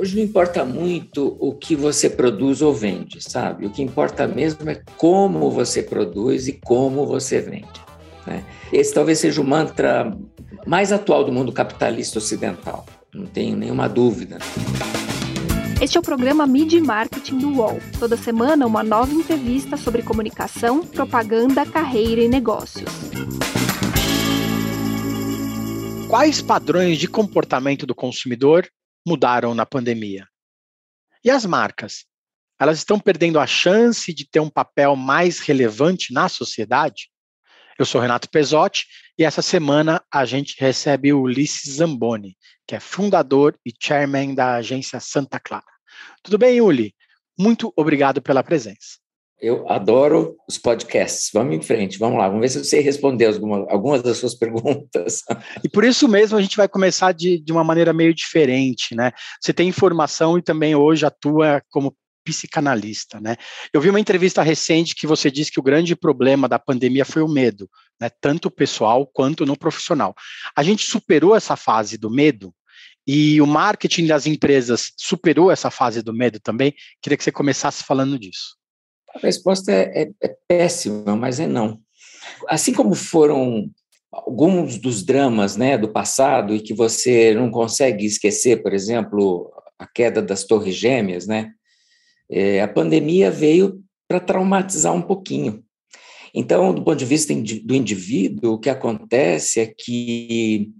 Hoje não importa muito o que você produz ou vende, sabe? O que importa mesmo é como você produz e como você vende. Né? Esse talvez seja o mantra mais atual do mundo capitalista ocidental, não tenho nenhuma dúvida. Este é o programa Media Marketing do UOL. Toda semana, uma nova entrevista sobre comunicação, propaganda, carreira e negócios. Quais padrões de comportamento do consumidor mudaram na pandemia? E as marcas? Elas estão perdendo a chance de ter um papel mais relevante na sociedade? Eu sou Renato Pesotti e essa semana a gente recebe o Ulisses Zamboni, que é fundador e chairman da agência Santa Clara. Tudo bem, Uli? Muito obrigado pela presença. Eu adoro os podcasts. Vamos em frente, vamos lá. Vamos ver se você respondeu alguma, algumas das suas perguntas. E por isso mesmo a gente vai começar de, de uma maneira meio diferente, né? Você tem informação e também hoje atua como psicanalista, né? Eu vi uma entrevista recente que você disse que o grande problema da pandemia foi o medo, né? Tanto pessoal quanto no profissional. A gente superou essa fase do medo e o marketing das empresas superou essa fase do medo também. Queria que você começasse falando disso. A resposta é, é, é péssima, mas é não. Assim como foram alguns dos dramas né, do passado e que você não consegue esquecer, por exemplo, a queda das Torres Gêmeas, né? É, a pandemia veio para traumatizar um pouquinho. Então, do ponto de vista do indivíduo, o que acontece é que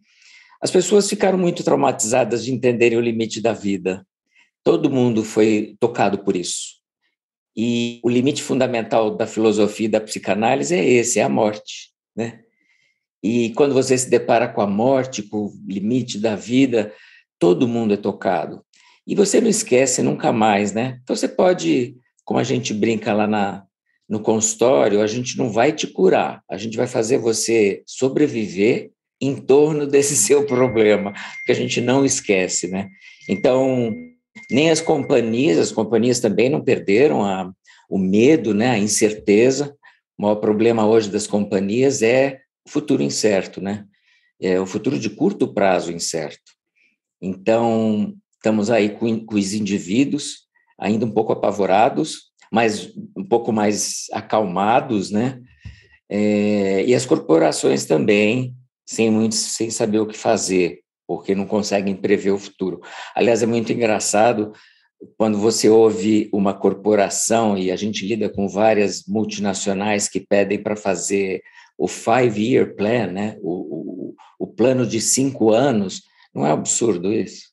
as pessoas ficaram muito traumatizadas de entenderem o limite da vida. Todo mundo foi tocado por isso. E o limite fundamental da filosofia e da psicanálise é esse, é a morte, né? E quando você se depara com a morte, com o limite da vida, todo mundo é tocado. E você não esquece nunca mais, né? Então você pode, como a gente brinca lá na, no consultório, a gente não vai te curar, a gente vai fazer você sobreviver em torno desse seu problema, que a gente não esquece, né? Então, nem as companhias, as companhias também não perderam a, o medo, né, a incerteza. O maior problema hoje das companhias é o futuro incerto, né? É o futuro de curto prazo incerto. Então, estamos aí com, com os indivíduos ainda um pouco apavorados, mas um pouco mais acalmados, né? É, e as corporações também, sem muito, sem saber o que fazer porque não conseguem prever o futuro. Aliás, é muito engraçado quando você ouve uma corporação, e a gente lida com várias multinacionais que pedem para fazer o five-year plan, né? O, o, o, plano de cinco anos, não é absurdo isso?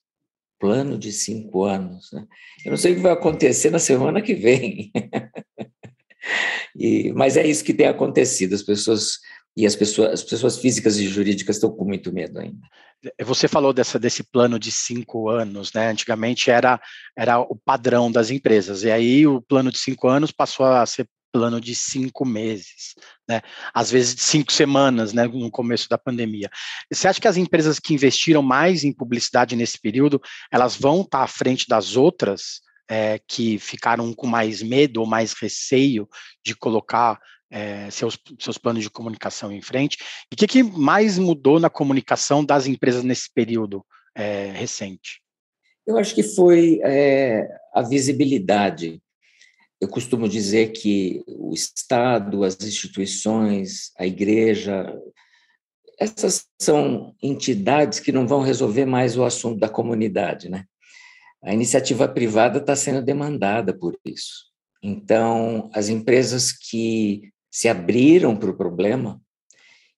Plano de cinco anos. Né? Eu não sei o que vai acontecer na semana que vem. e, mas é isso que tem acontecido. As pessoas e as pessoas, as pessoas físicas e jurídicas estão com muito medo ainda. Você falou dessa, desse plano de cinco anos, né? Antigamente era, era o padrão das empresas, e aí o plano de cinco anos passou a ser plano de cinco meses, né? Às vezes cinco semanas, né? No começo da pandemia. Você acha que as empresas que investiram mais em publicidade nesse período, elas vão estar à frente das outras é, que ficaram com mais medo ou mais receio de colocar é, seus, seus planos de comunicação em frente. E o que, que, mais mudou na comunicação das empresas nesse período é, recente? Eu acho que foi é, a visibilidade. Eu costumo dizer que o Estado, as instituições, a igreja, essas são entidades que não vão resolver mais o assunto da comunidade, né? A iniciativa privada está sendo demandada por isso. Então, as empresas que se abriram para o problema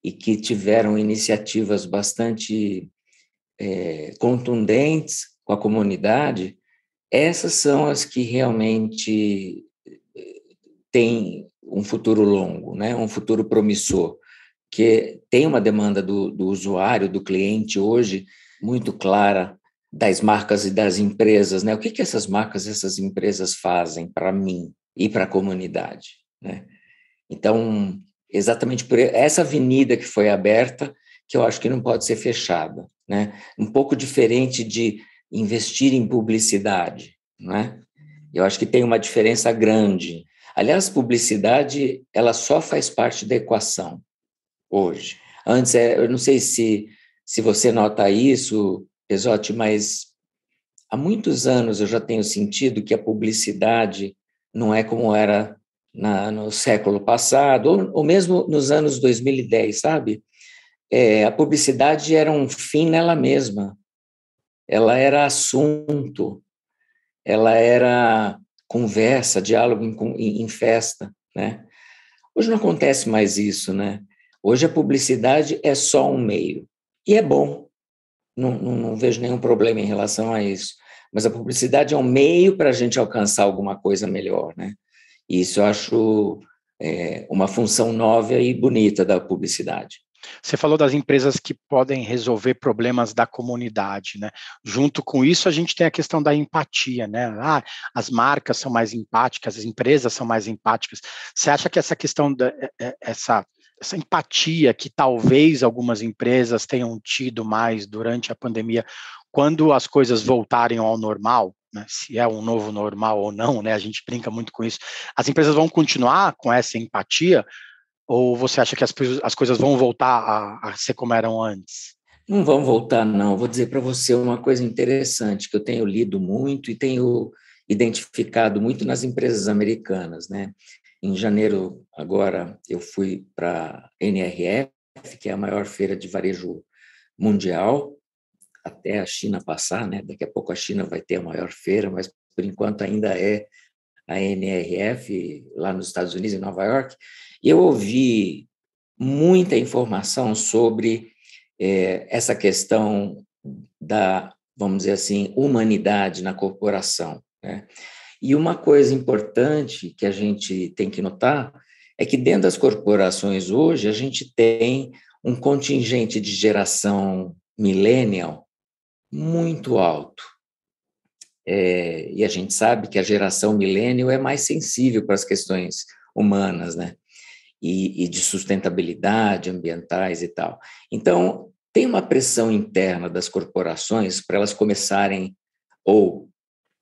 e que tiveram iniciativas bastante é, contundentes com a comunidade, essas são as que realmente é, têm um futuro longo, né? um futuro promissor, que tem uma demanda do, do usuário, do cliente hoje muito clara das marcas e das empresas, né? O que que essas marcas, essas empresas fazem para mim e para a comunidade, né? Então, exatamente por essa avenida que foi aberta, que eu acho que não pode ser fechada, né? Um pouco diferente de investir em publicidade, né? Eu acho que tem uma diferença grande. Aliás, publicidade, ela só faz parte da equação hoje. Antes, é, eu não sei se, se você nota isso, Pesote, mas há muitos anos eu já tenho sentido que a publicidade não é como era na, no século passado, ou, ou, mesmo nos anos 2010, sabe? É, a publicidade era um fim nela mesma, ela era assunto, ela era conversa, diálogo em, em festa, né? Hoje não acontece mais isso, né? Hoje a publicidade é só um meio. E é bom, não, não, não vejo nenhum problema em relação a isso. Mas a publicidade é um meio para a gente alcançar alguma coisa melhor, né? Isso eu acho é, uma função nova e bonita da publicidade. Você falou das empresas que podem resolver problemas da comunidade, né? Junto com isso, a gente tem a questão da empatia, né? Ah, as marcas são mais empáticas, as empresas são mais empáticas. Você acha que essa questão da é, é, essa essa empatia que talvez algumas empresas tenham tido mais durante a pandemia, quando as coisas voltarem ao normal, né, se é um novo normal ou não, né, a gente brinca muito com isso, as empresas vão continuar com essa empatia ou você acha que as, as coisas vão voltar a, a ser como eram antes? Não vão voltar, não. Vou dizer para você uma coisa interessante que eu tenho lido muito e tenho identificado muito nas empresas americanas, né? Em janeiro, agora, eu fui para NRF, que é a maior feira de varejo mundial, até a China passar, né? Daqui a pouco a China vai ter a maior feira, mas por enquanto ainda é a NRF lá nos Estados Unidos, em Nova York. E eu ouvi muita informação sobre é, essa questão da, vamos dizer assim, humanidade na corporação. Né? E uma coisa importante que a gente tem que notar é que dentro das corporações hoje a gente tem um contingente de geração millennial muito alto. É, e a gente sabe que a geração millennial é mais sensível para as questões humanas, né? E, e de sustentabilidade ambientais e tal. Então, tem uma pressão interna das corporações para elas começarem ou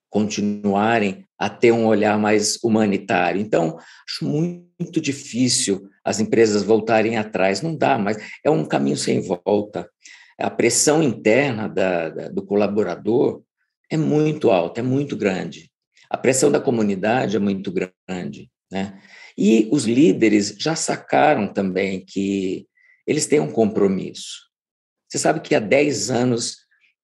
continuarem a ter um olhar mais humanitário. Então, acho muito difícil as empresas voltarem atrás, não dá, mas é um caminho sem volta. A pressão interna da, da, do colaborador é muito alta, é muito grande. A pressão da comunidade é muito grande, né? E os líderes já sacaram também que eles têm um compromisso. Você sabe que há 10 anos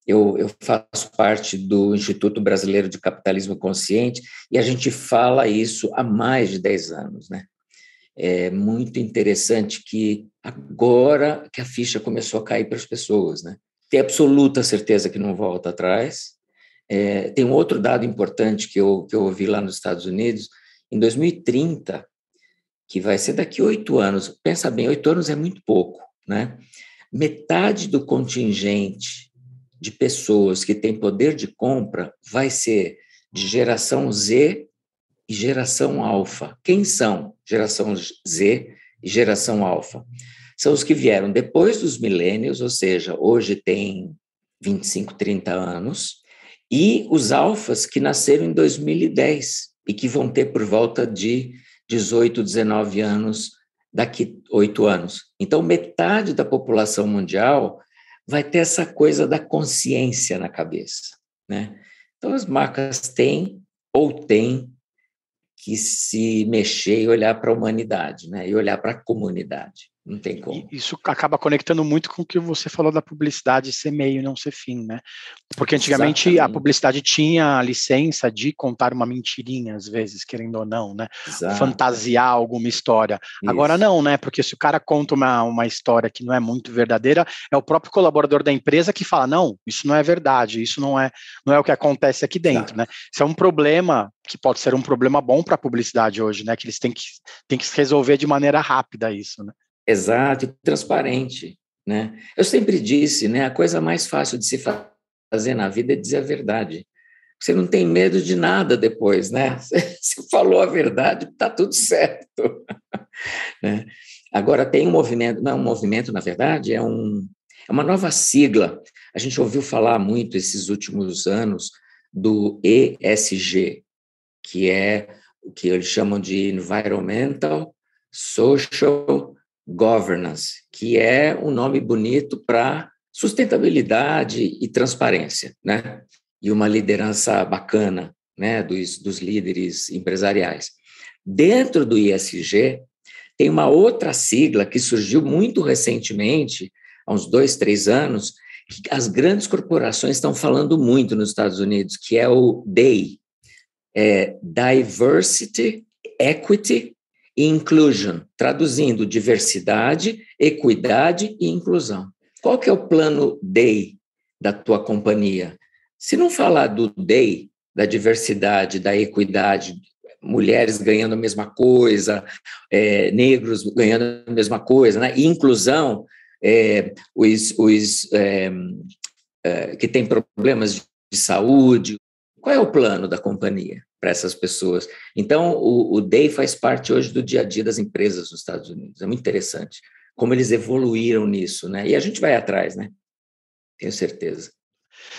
eu, eu, faço parte do Instituto Brasileiro de Capitalismo Consciente e a gente fala isso há mais de 10 anos, né? É muito interessante que agora que a ficha começou a cair para as pessoas, né? Tem absoluta certeza que não volta atrás. É, tem um outro dado importante que eu, que eu ouvi lá nos Estados Unidos. Em 2030, que vai ser daqui oito anos, pensa bem, oito anos é muito pouco, né? Metade do contingente de pessoas que têm poder de compra vai ser de geração Z e geração alfa. Quem são geração Z e geração alfa? São os que vieram depois dos milênios, ou seja, hoje tem 25, 30 anos, e os alfas que nasceram em 2010 e que vão ter por volta de 18, 19 anos daqui oito anos. Então, metade da população mundial vai ter essa coisa da consciência na cabeça, né? Então as marcas têm ou têm que se mexer e olhar para a humanidade, né? E olhar para a comunidade. Não tem como. Isso acaba conectando muito com o que você falou da publicidade ser meio e não ser fim, né? Porque antigamente Exatamente. a publicidade tinha a licença de contar uma mentirinha, às vezes, querendo ou não, né? Exato. Fantasiar alguma história. Isso. Agora não, né? Porque se o cara conta uma, uma história que não é muito verdadeira, é o próprio colaborador da empresa que fala: não, isso não é verdade, isso não é, não é o que acontece aqui dentro, Exato. né? Isso é um problema que pode ser um problema bom para a publicidade hoje, né? Que eles têm que, têm que resolver de maneira rápida isso, né? Exato e transparente. Né? Eu sempre disse, né, a coisa mais fácil de se fazer na vida é dizer a verdade. Você não tem medo de nada depois, né? Você falou a verdade, está tudo certo. né? Agora tem um movimento, não é um movimento, na verdade, é, um, é uma nova sigla. A gente ouviu falar muito esses últimos anos do ESG, que é o que eles chamam de Environmental, Social governance, que é um nome bonito para sustentabilidade e transparência, né? e uma liderança bacana né, dos, dos líderes empresariais. Dentro do ISG, tem uma outra sigla que surgiu muito recentemente, há uns dois, três anos, que as grandes corporações estão falando muito nos Estados Unidos, que é o DEI, é Diversity, Equity Inclusion, traduzindo diversidade, equidade e inclusão. Qual que é o plano DEI da tua companhia? Se não falar do DEI, da diversidade, da equidade, mulheres ganhando a mesma coisa, é, negros ganhando a mesma coisa, né? e inclusão, é, os, os é, é, que têm problemas de saúde. Qual é o plano da companhia para essas pessoas? Então, o, o DEI faz parte hoje do dia a dia das empresas nos Estados Unidos. É muito interessante como eles evoluíram nisso, né? E a gente vai atrás, né? Tenho certeza.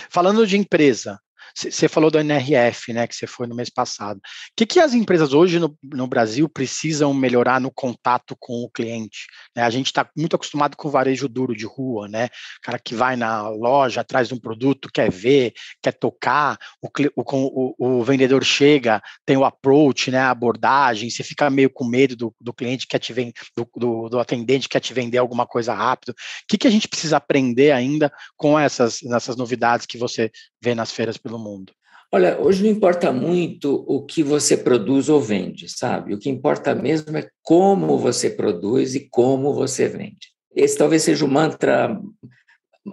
Falando de empresa, você falou do NRF, né, que você foi no mês passado. O que, que as empresas hoje no, no Brasil precisam melhorar no contato com o cliente? Né? A gente está muito acostumado com o varejo duro de rua, né? Cara que vai na loja atrás de um produto, quer ver, quer tocar, o, o, o, vendedor chega, tem o approach, né, a abordagem, você fica meio com medo do, do cliente que te vem, do, do, do atendente que quer te vender alguma coisa rápido. O que, que a gente precisa aprender ainda com essas, essas novidades que você vê nas feiras pelo mundo? Olha, hoje não importa muito o que você produz ou vende, sabe? O que importa mesmo é como você produz e como você vende. Esse talvez seja o mantra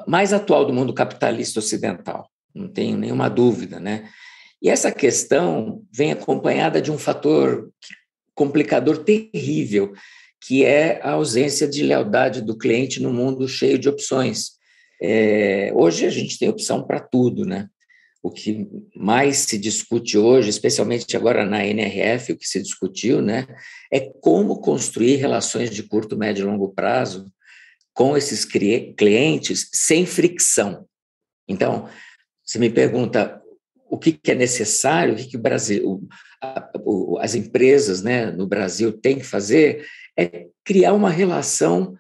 mais atual do mundo capitalista ocidental, não tenho nenhuma dúvida, né? E essa questão vem acompanhada de um fator complicador terrível, que é a ausência de lealdade do cliente no mundo cheio de opções. É, hoje a gente tem opção para tudo, né? o que mais se discute hoje, especialmente agora na NRF, o que se discutiu, né, é como construir relações de curto, médio e longo prazo com esses clientes sem fricção. Então, você me pergunta o que, é necessário, o que, que o Brasil, as empresas né, no Brasil têm que fazer, é criar uma relação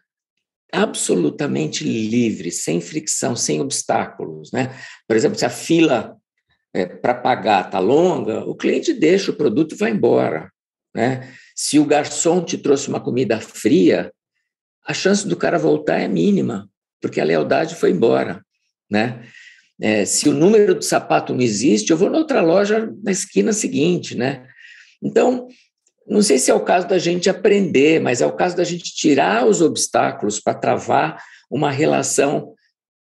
absolutamente livre, sem fricção, sem obstáculos. Né? Por exemplo, se a fila é, para pagar está longa, o cliente deixa o produto e vai embora. Né? Se o garçom te trouxe uma comida fria, a chance do cara voltar é mínima, porque a lealdade foi embora. Né? É, se o número do sapato não existe, eu vou na outra loja na esquina seguinte. Né? Então, não sei se é o caso da gente aprender, mas é o caso da gente tirar os obstáculos para travar uma relação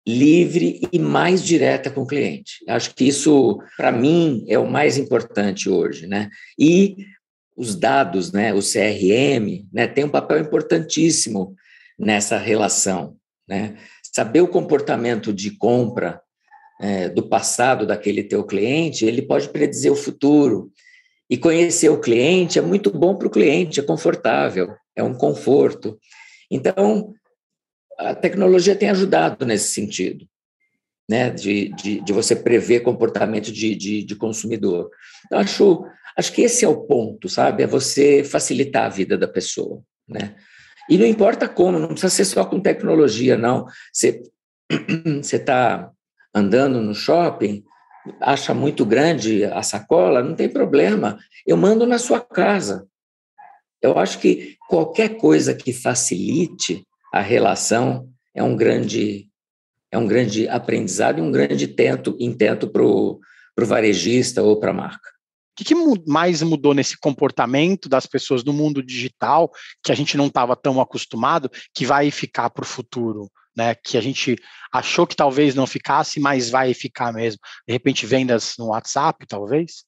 livre e mais direta com o cliente. Acho que isso, para mim, é o mais importante hoje, né? E os dados, né, o CRM, né, tem um papel importantíssimo nessa relação, né? Saber o comportamento de compra é, do passado daquele teu cliente, ele pode predizer o futuro. E conhecer o cliente é muito bom para o cliente, é confortável, é um conforto. Então, a tecnologia tem ajudado nesse sentido, né? de, de, de você prever comportamento de, de, de consumidor. Eu acho, acho que esse é o ponto, sabe? É você facilitar a vida da pessoa. Né? E não importa como, não precisa ser só com tecnologia, não. Você está andando no shopping, acha muito grande a sacola, não tem problema, eu mando na sua casa. Eu acho que qualquer coisa que facilite a relação é um grande é um grande aprendizado e um grande tento, intento para o varejista ou para a marca. O que, que, mais mudou nesse comportamento das pessoas no mundo digital que a gente não estava tão acostumado, que vai ficar para o futuro? Né, que a gente achou que talvez não ficasse, mas vai ficar mesmo. De repente, vendas no WhatsApp, talvez?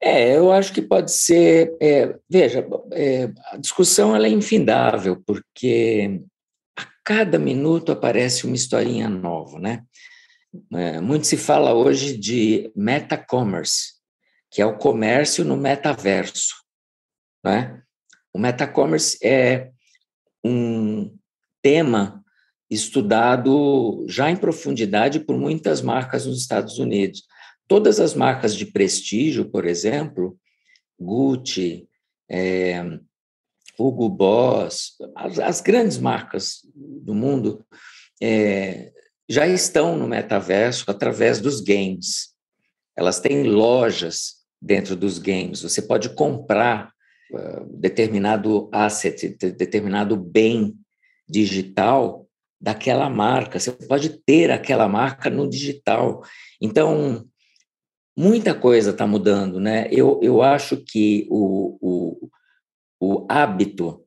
É, eu acho que pode ser. É, veja, é, a discussão ela é infindável, porque a cada minuto aparece uma historinha nova, né? É, muito se fala hoje de meta-commerce, que é o comércio no metaverso, né? O meta-commerce é um tema estudado já em profundidade por muitas marcas nos Estados Unidos. Todas as marcas de prestígio, por exemplo, Gucci, é, Hugo Boss, as, as grandes marcas do mundo é, já estão no metaverso através dos games. elas têm lojas dentro dos games. Você pode comprar uh, determinado asset, determinado bem digital daquela marca. Você pode ter aquela marca no digital. Então, muita coisa está mudando, né? Eu, eu acho que o, o, o hábito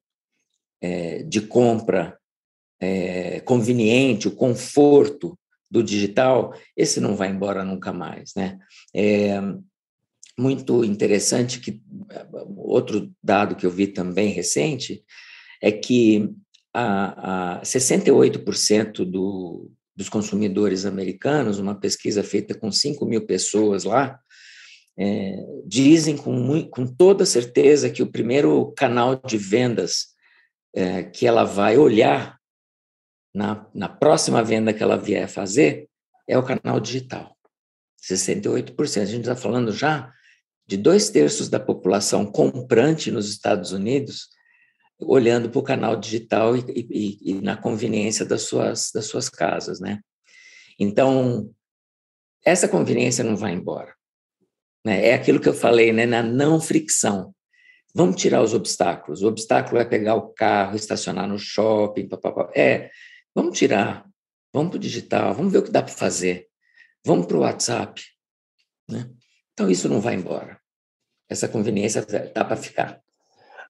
é, de compra é, conveniente, o conforto do digital, esse não vai embora nunca mais, né? É muito interessante que outro dado que eu vi também recente é que a, a 68% do, dos consumidores americanos, uma pesquisa feita com 5 mil pessoas lá, é, dizem com, com toda certeza que o primeiro canal de vendas é, que ela vai olhar na, na próxima venda que ela vier fazer é o canal digital. 68%. A gente está falando já de dois terços da população comprante nos Estados Unidos olhando para o canal digital e, e, e, na conveniência das suas, das suas casas, né? Então, essa conveniência não vai embora. Né? É aquilo que eu falei, né? Na não fricção. Vamos tirar os obstáculos. O obstáculo é pegar o carro, estacionar no shopping, papapá. É, vamos tirar. Vamos para o digital, vamos ver o que dá para fazer. Vamos para o WhatsApp. Né? Então, isso não vai embora. Essa conveniência dá para ficar.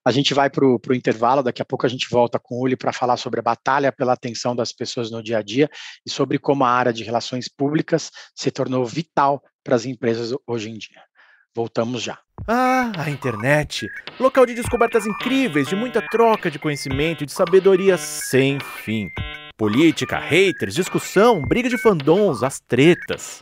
A gente vai para o intervalo, daqui a pouco a gente volta com o Uli para falar sobre a batalha pela atenção das pessoas no dia a dia e sobre como a área de relações públicas se tornou vital para as empresas hoje em dia. Voltamos já. Ah, a internet! Local de descobertas incríveis, de muita troca de conhecimento e de sabedoria sem fim. Política, haters, discussão, briga de fandons, as tretas.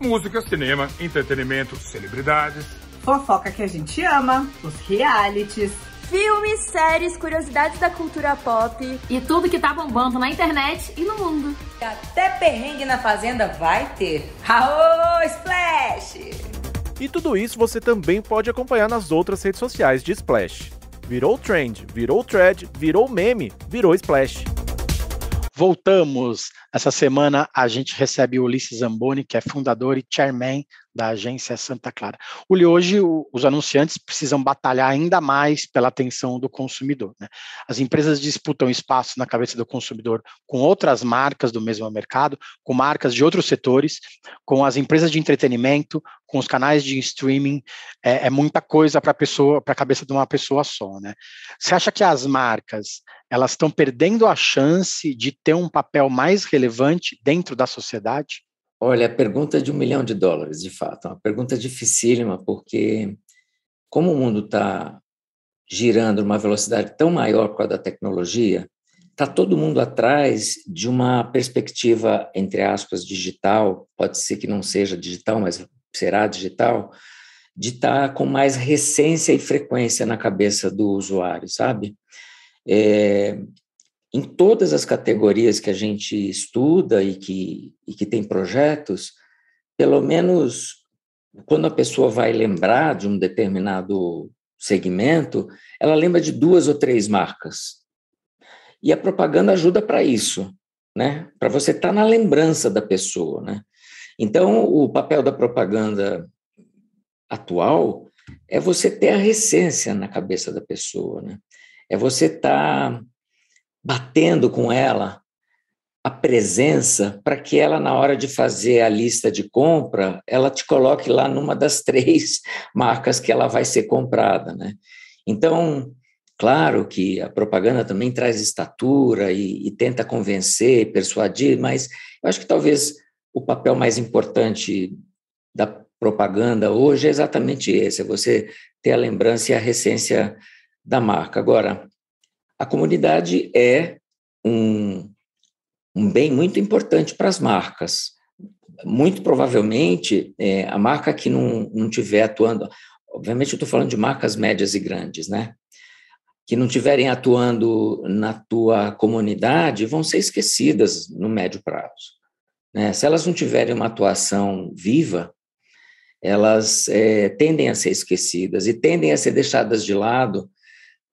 Música, cinema, entretenimento, celebridades. Fofoca que a gente ama, os realities. Filmes, séries, curiosidades da cultura pop. E tudo que tá bombando na internet e no mundo. Até perrengue na fazenda vai ter. Aô, Splash! E tudo isso você também pode acompanhar nas outras redes sociais de Splash. Virou trend, virou thread, virou meme, virou Splash. Voltamos. Essa semana a gente recebe o Ulisses Zamboni, que é fundador e chairman da agência Santa Clara. Hoje os anunciantes precisam batalhar ainda mais pela atenção do consumidor. Né? As empresas disputam espaço na cabeça do consumidor com outras marcas do mesmo mercado, com marcas de outros setores, com as empresas de entretenimento, com os canais de streaming. É, é muita coisa para a pessoa, para a cabeça de uma pessoa só. Né? Você acha que as marcas elas estão perdendo a chance de ter um papel mais relevante dentro da sociedade? Olha, a pergunta é de um milhão de dólares, de fato. É uma pergunta dificílima, porque como o mundo está girando numa velocidade tão maior por causa da tecnologia, está todo mundo atrás de uma perspectiva, entre aspas, digital, pode ser que não seja digital, mas será digital, de estar tá com mais recência e frequência na cabeça do usuário, sabe? É, em todas as categorias que a gente estuda e que, e que tem projetos, pelo menos quando a pessoa vai lembrar de um determinado segmento, ela lembra de duas ou três marcas. E a propaganda ajuda para isso, né? Para você estar tá na lembrança da pessoa, né? Então, o papel da propaganda atual é você ter a recência na cabeça da pessoa, né? É você estar tá batendo com ela a presença para que ela, na hora de fazer a lista de compra, ela te coloque lá numa das três marcas que ela vai ser comprada, né? Então, claro que a propaganda também traz estatura e, e tenta convencer, persuadir, mas eu acho que talvez o papel mais importante da propaganda hoje é exatamente esse, é você ter a lembrança e a recência da marca. Agora, a comunidade é um, um bem muito importante para as marcas. muito provavelmente, é, a marca que não, não tiver atuando, obviamente eu estou falando de marcas médias e grandes, né? Que não estiverem atuando na tua comunidade vão ser esquecidas no médio prazo. Né? Se elas não tiverem uma atuação viva, elas é, tendem a ser esquecidas e tendem a ser deixadas de lado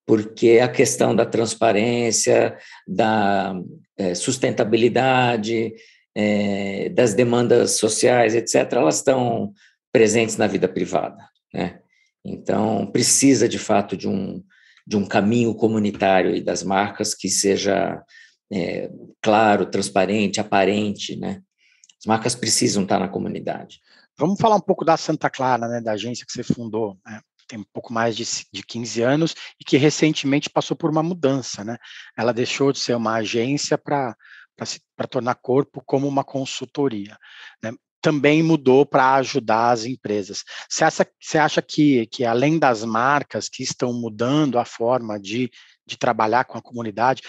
porque a questão da transparência, da é, sustentabilidade, é, das demandas sociais, etc., elas estão presentes na vida privada. Né? Então, precisa, de fato, de um, de um caminho comunitário e das marcas que seja é, claro, transparente, aparente. Né? As marcas precisam estar na comunidade. Vamos falar um pouco da Santa Clara, né, da agência que você fundou. Né? Tem um pouco mais de, de 15 anos e que recentemente passou por uma mudança, né? Ela deixou de ser uma agência para tornar corpo como uma consultoria. Né? Também mudou para ajudar as empresas. Você acha, você acha que, que, além das marcas que estão mudando a forma de, de trabalhar com a comunidade,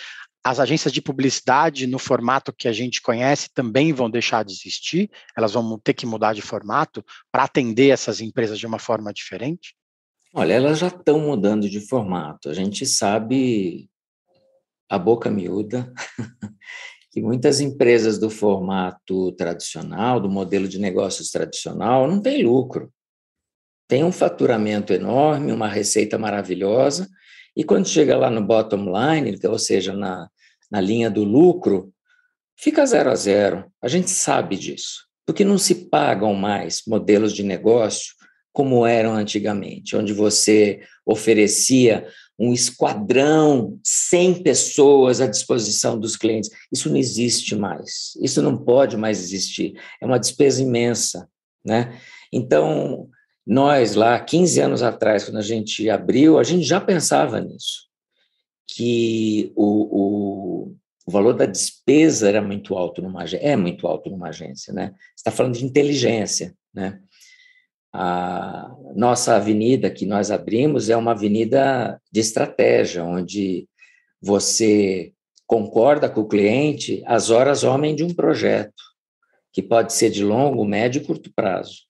as agências de publicidade, no formato que a gente conhece, também vão deixar de existir? Elas vão ter que mudar de formato para atender essas empresas de uma forma diferente? Olha, elas já estão mudando de formato. A gente sabe a boca miúda que muitas empresas do formato tradicional, do modelo de negócios tradicional, não têm lucro. Tem um faturamento enorme, uma receita maravilhosa, e quando chega lá no bottom line, ou seja, na, na linha do lucro, fica zero a zero. A gente sabe disso, porque não se pagam mais modelos de negócio como eram antigamente, onde você oferecia um esquadrão, 100 pessoas à disposição dos clientes. Isso não existe mais. Isso não pode mais existir. É uma despesa imensa, né? Então, nós lá, 15 anos atrás, quando a gente abriu, a gente já pensava nisso, que o, o, o valor da despesa era muito alto numa é muito alto numa agência, né? Está falando de inteligência, né? A nossa avenida que nós abrimos é uma avenida de estratégia, onde você concorda com o cliente as horas homem de um projeto, que pode ser de longo, médio e curto prazo.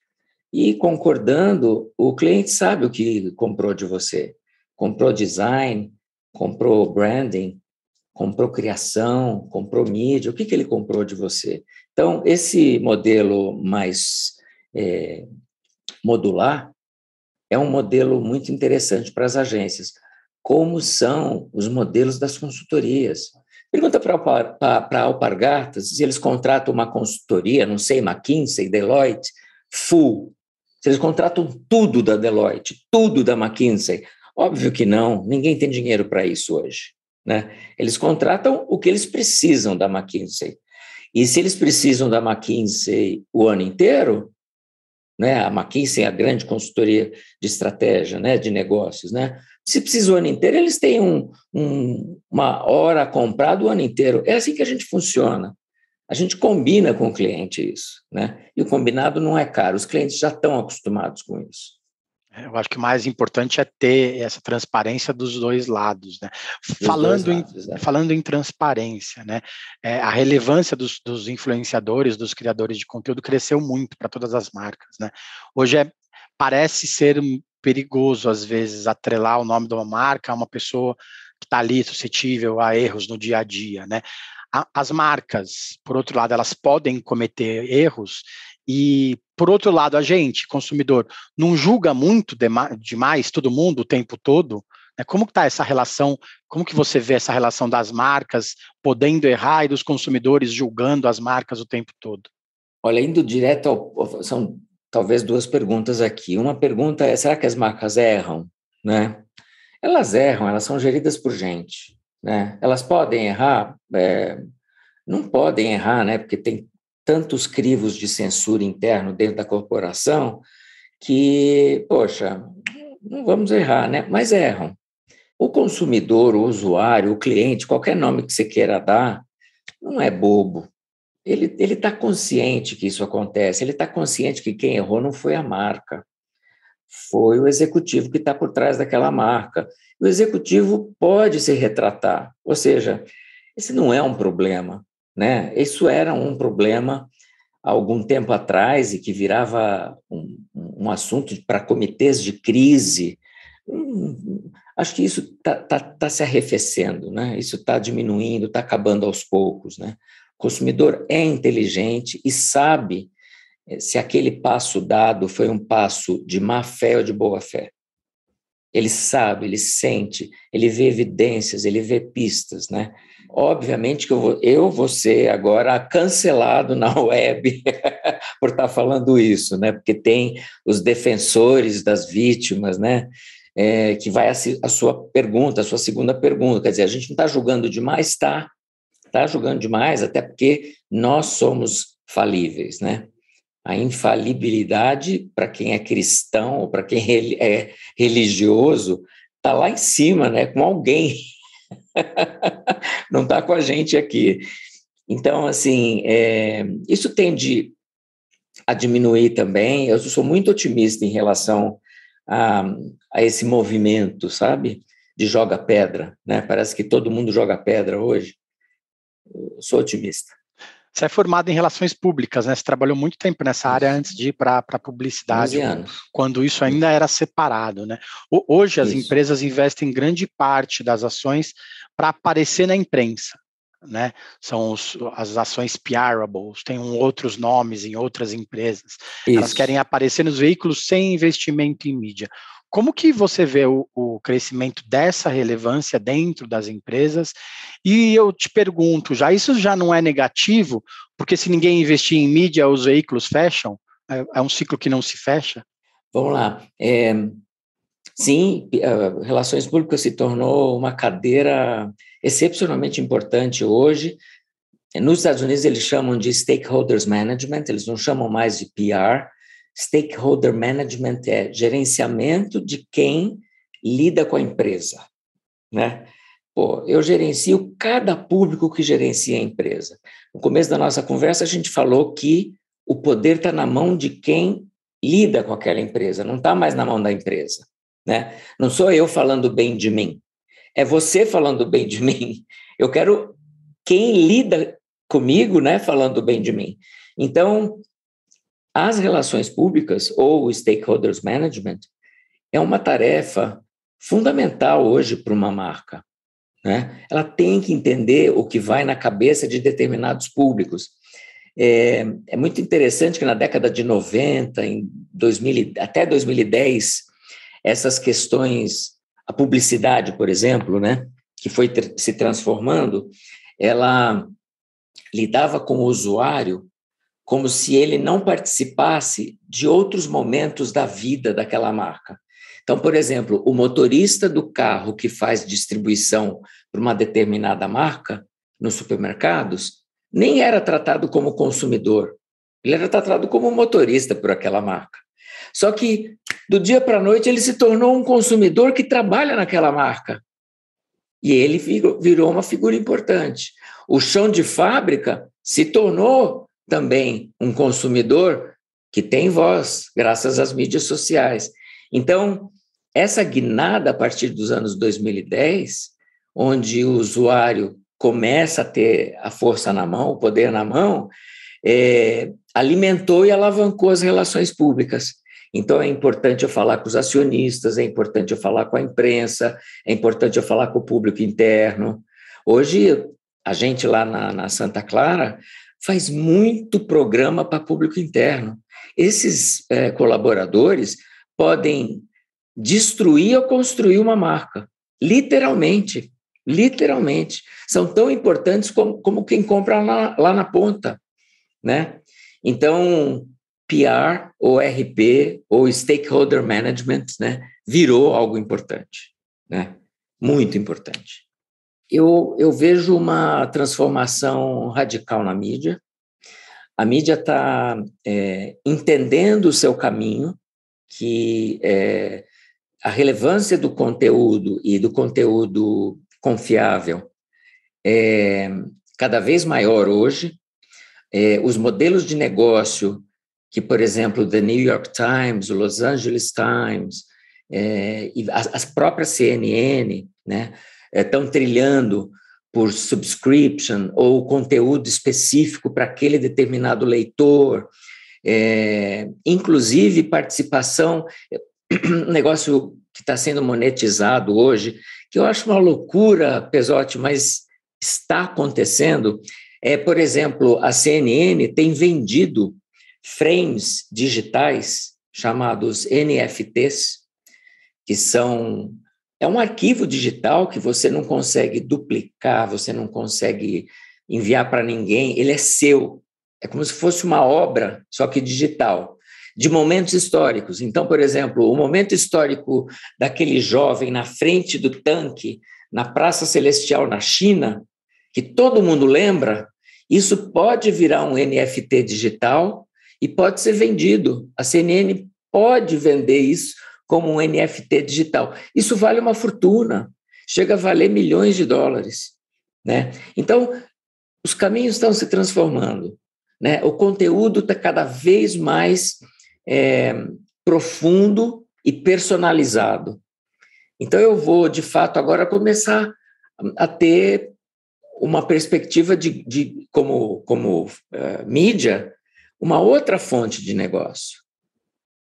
E concordando, o cliente sabe o que comprou de você. Comprou design, comprou branding, comprou criação, comprou mídia, o que, que ele comprou de você? Então, esse modelo mais é, modular é um modelo muito interessante para as agências. Como são os modelos das consultorias? Pergunta para Alpargatas se eles contratam uma consultoria, não sei, McKinsey, Deloitte, full. Se eles contratam tudo da Deloitte, tudo da McKinsey. Óbvio que não, ninguém tem dinheiro para isso hoje. Né? Eles contratam o que eles precisam da McKinsey. E se eles precisam da McKinsey o ano inteiro, né? A McKinsey é a grande consultoria de estratégia, né? De negócios, né? Se precisa o ano inteiro, eles têm um, um, uma hora comprada o ano inteiro. É assim que a gente funciona. A gente combina com o cliente isso, né? E o combinado não é caro. Os clientes já estão acostumados com isso. Eu acho que o mais importante é ter essa transparência dos dois lados, né? falando, lados, em, é. falando em transparência, né? É, a relevância dos, dos, influenciadores, dos criadores de conteúdo cresceu muito para todas as marcas, né? Hoje é, parece ser perigoso, às vezes, atrelar o nome de uma marca a uma pessoa que está ali suscetível a erros no dia a dia, né? As marcas, por outro lado, elas podem cometer erros e, por outro lado, a gente, consumidor, não julga muito demais todo mundo o tempo todo? Né? Como está essa relação? Como que você vê essa relação das marcas podendo errar e dos consumidores julgando as marcas o tempo todo? Olha, indo direto ao, são talvez duas perguntas aqui. Uma pergunta é: será que as marcas erram? Né? Elas erram, elas são geridas por gente. Né? Elas podem errar, é, não podem errar, né? Porque tem tantos crivos de censura interno dentro da corporação que, poxa, não vamos errar, né? Mas erram. O consumidor, o usuário, o cliente, qualquer nome que você queira dar, não é bobo. Ele está consciente que isso acontece, ele está consciente que quem errou não foi a marca, foi o executivo que está por trás daquela marca. O executivo pode se retratar, ou seja, esse não é um problema. Né? Isso era um problema algum tempo atrás e que virava um, um assunto para comitês de crise. Hum, acho que isso está tá, tá se arrefecendo, né? isso está diminuindo, está acabando aos poucos. Né? O consumidor é inteligente e sabe eh, se aquele passo dado foi um passo de má fé ou de boa fé. Ele sabe, ele sente, ele vê evidências, ele vê pistas, né? Obviamente que eu vou, eu vou ser agora cancelado na web por estar falando isso, né? Porque tem os defensores das vítimas, né? É, que vai a, a, sua pergunta, a sua segunda pergunta. Quer dizer, a gente não está julgando demais, está. Está julgando demais, até porque nós somos falíveis, né? A infalibilidade, para quem é cristão ou para quem é religioso, está lá em cima, né? Com alguém não está com a gente aqui. Então, assim, é, isso tende a diminuir também. Eu sou muito otimista em relação a, a esse movimento, sabe? De joga pedra, né? Parece que todo mundo joga pedra hoje. Eu sou otimista. Você é formado em relações públicas, né? Você trabalhou muito tempo nessa área antes de ir para a publicidade, quando isso ainda era separado, né? Hoje as isso. empresas investem grande parte das ações para aparecer na imprensa, né? São os, as ações PRables, tem um, outros nomes em outras empresas. Isso. Elas querem aparecer nos veículos sem investimento em mídia. Como que você vê o, o, crescimento dessa relevância dentro das empresas? E eu te pergunto, já isso já não é negativo? Porque se ninguém investir em mídia, os veículos fecham? É, é um ciclo que não se fecha? Vamos lá. É, sim, uh, relações públicas se tornou uma cadeira excepcionalmente importante hoje. Nos Estados Unidos eles chamam de stakeholders management, eles não chamam mais de PR, Stakeholder management é gerenciamento de quem lida com a empresa, né? Pô, eu gerencio cada público que gerencia a empresa. No começo da nossa conversa, a gente falou que o poder está na mão de quem lida com aquela empresa, não está mais na mão da empresa. Né? Não sou eu falando bem de mim, é você falando bem de mim. Eu quero quem lida comigo né, falando bem de mim. Então, as relações públicas, ou stakeholders management, é uma tarefa fundamental hoje para uma marca. Né? Ela tem que entender o que vai na cabeça de determinados públicos. É, é muito interessante que na década de 90, em 2000, até 2010, essas questões, a publicidade, por exemplo, né, que foi se transformando, ela lidava com o usuário como se ele não participasse de outros momentos da vida daquela marca. Então, por exemplo, o motorista do carro que faz distribuição para uma determinada marca nos supermercados nem era tratado como consumidor, ele era tratado como motorista por aquela marca. Só que do dia para a noite ele se tornou um consumidor que trabalha naquela marca. E ele virou uma figura importante. O chão de fábrica se tornou também um consumidor que tem voz, graças às mídias sociais. Então, essa guinada a partir dos anos 2010, onde o usuário começa a ter a força na mão, o poder na mão, é, alimentou e alavancou as relações públicas. Então, é importante eu falar com os acionistas, é importante eu falar com a imprensa, é importante eu falar com o público interno. Hoje, a gente lá na, na Santa Clara, faz muito programa para público interno. Esses é, colaboradores podem destruir ou construir uma marca, literalmente, literalmente. São tão importantes como, como quem compra lá, lá na ponta, né? Então, PR ou RP ou Stakeholder Management, né, virou algo importante, né? Muito importante eu, eu vejo uma transformação radical na mídia. A mídia está é, entendendo o seu caminho, que é, a relevância do conteúdo e do conteúdo confiável é cada vez maior hoje. É, os modelos de negócio que, por exemplo, The New York Times, o Los Angeles Times, é, e as, as próprias CNN, né, estão trilhando por subscription ou conteúdo específico para aquele determinado leitor, é, inclusive participação, um negócio que está sendo monetizado hoje, que eu acho uma loucura, Pesote, mas está acontecendo. É, por exemplo, a CNN tem vendido frames digitais chamados NFTs, que são é um arquivo digital que você não consegue duplicar, você não consegue enviar para ninguém, ele é seu. É como se fosse uma obra, só que digital, de momentos históricos. Então, por exemplo, o momento histórico daquele jovem na frente do tanque na Praça Celestial na China, que todo mundo lembra, isso pode virar um NFT digital e pode ser vendido. A CNN pode vender isso como um NFT digital. Isso vale uma fortuna, chega a valer milhões de dólares. Né? Então, os caminhos estão se transformando. Né? O conteúdo está cada vez mais é, profundo e personalizado. Então, eu vou, de fato, agora começar a ter uma perspectiva de, de como, como uh, mídia, uma outra fonte de negócio.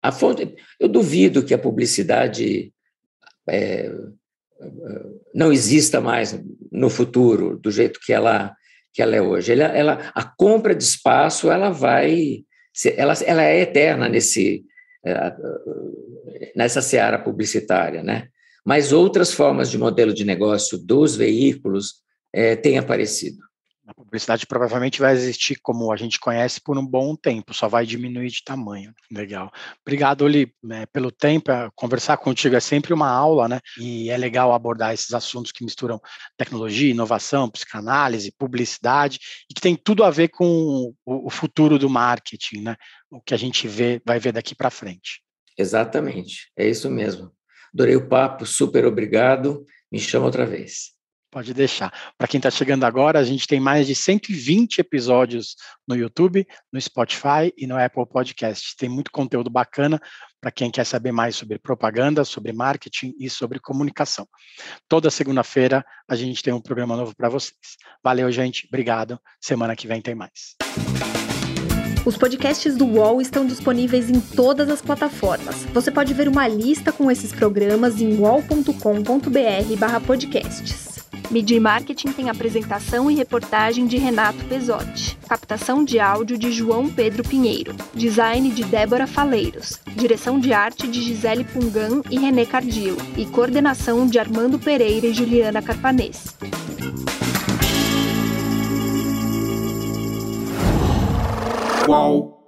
A fonte, eu duvido que a publicidade é, não exista mais no futuro do jeito que ela que ela é hoje. Ela, ela a compra de espaço ela vai ela, ela é eterna nesse é, nessa seara publicitária, né? Mas outras formas de modelo de negócio dos veículos é, têm aparecido. A publicidade provavelmente vai existir como a gente conhece por um bom tempo, só vai diminuir de tamanho. Legal. Obrigado, Oli, né, pelo tempo. É, conversar contigo é sempre uma aula, né? E é legal abordar esses assuntos que misturam tecnologia, inovação, psicanálise, publicidade, e que tem tudo a ver com o, futuro do marketing, né? O que a gente vê, vai ver daqui para frente. Exatamente, é isso mesmo. Adorei o papo, super obrigado. Me chama outra vez. Pode deixar. Para quem está chegando agora, a gente tem mais de 120 episódios no YouTube, no Spotify e no Apple Podcast. Tem muito conteúdo bacana para quem quer saber mais sobre propaganda, sobre marketing e sobre comunicação. Toda segunda-feira a gente tem um programa novo para vocês. Valeu, gente. Obrigado. Semana que vem tem mais. Os podcasts do UOL estão disponíveis em todas as plataformas. Você pode ver uma lista com esses programas em wall.com.br/podcasts. Media Marketing tem apresentação e reportagem de Renato Pesotti, captação de áudio de João Pedro Pinheiro, design de Débora Faleiros, direção de arte de Gisele Pungan e René Cardillo e coordenação de Armando Pereira e Juliana Carpanês. Qual?